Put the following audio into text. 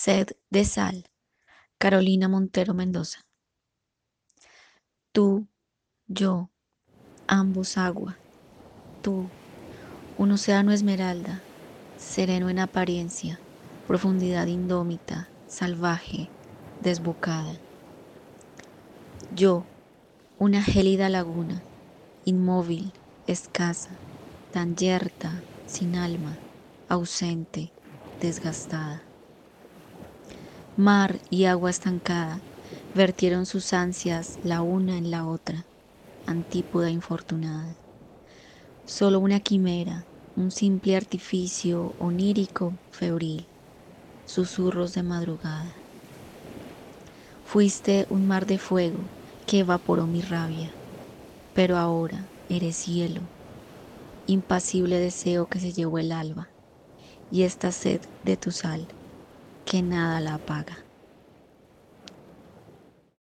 Sed de sal. Carolina Montero Mendoza. Tú, yo, ambos agua. Tú, un océano esmeralda, sereno en apariencia, profundidad indómita, salvaje, desbocada. Yo, una gélida laguna, inmóvil, escasa, tan yerta, sin alma, ausente, desgastada. Mar y agua estancada vertieron sus ansias la una en la otra, antípoda infortunada. Solo una quimera, un simple artificio onírico, febril, susurros de madrugada. Fuiste un mar de fuego que evaporó mi rabia, pero ahora eres hielo, impasible deseo que se llevó el alba y esta sed de tu sal que nada la apaga.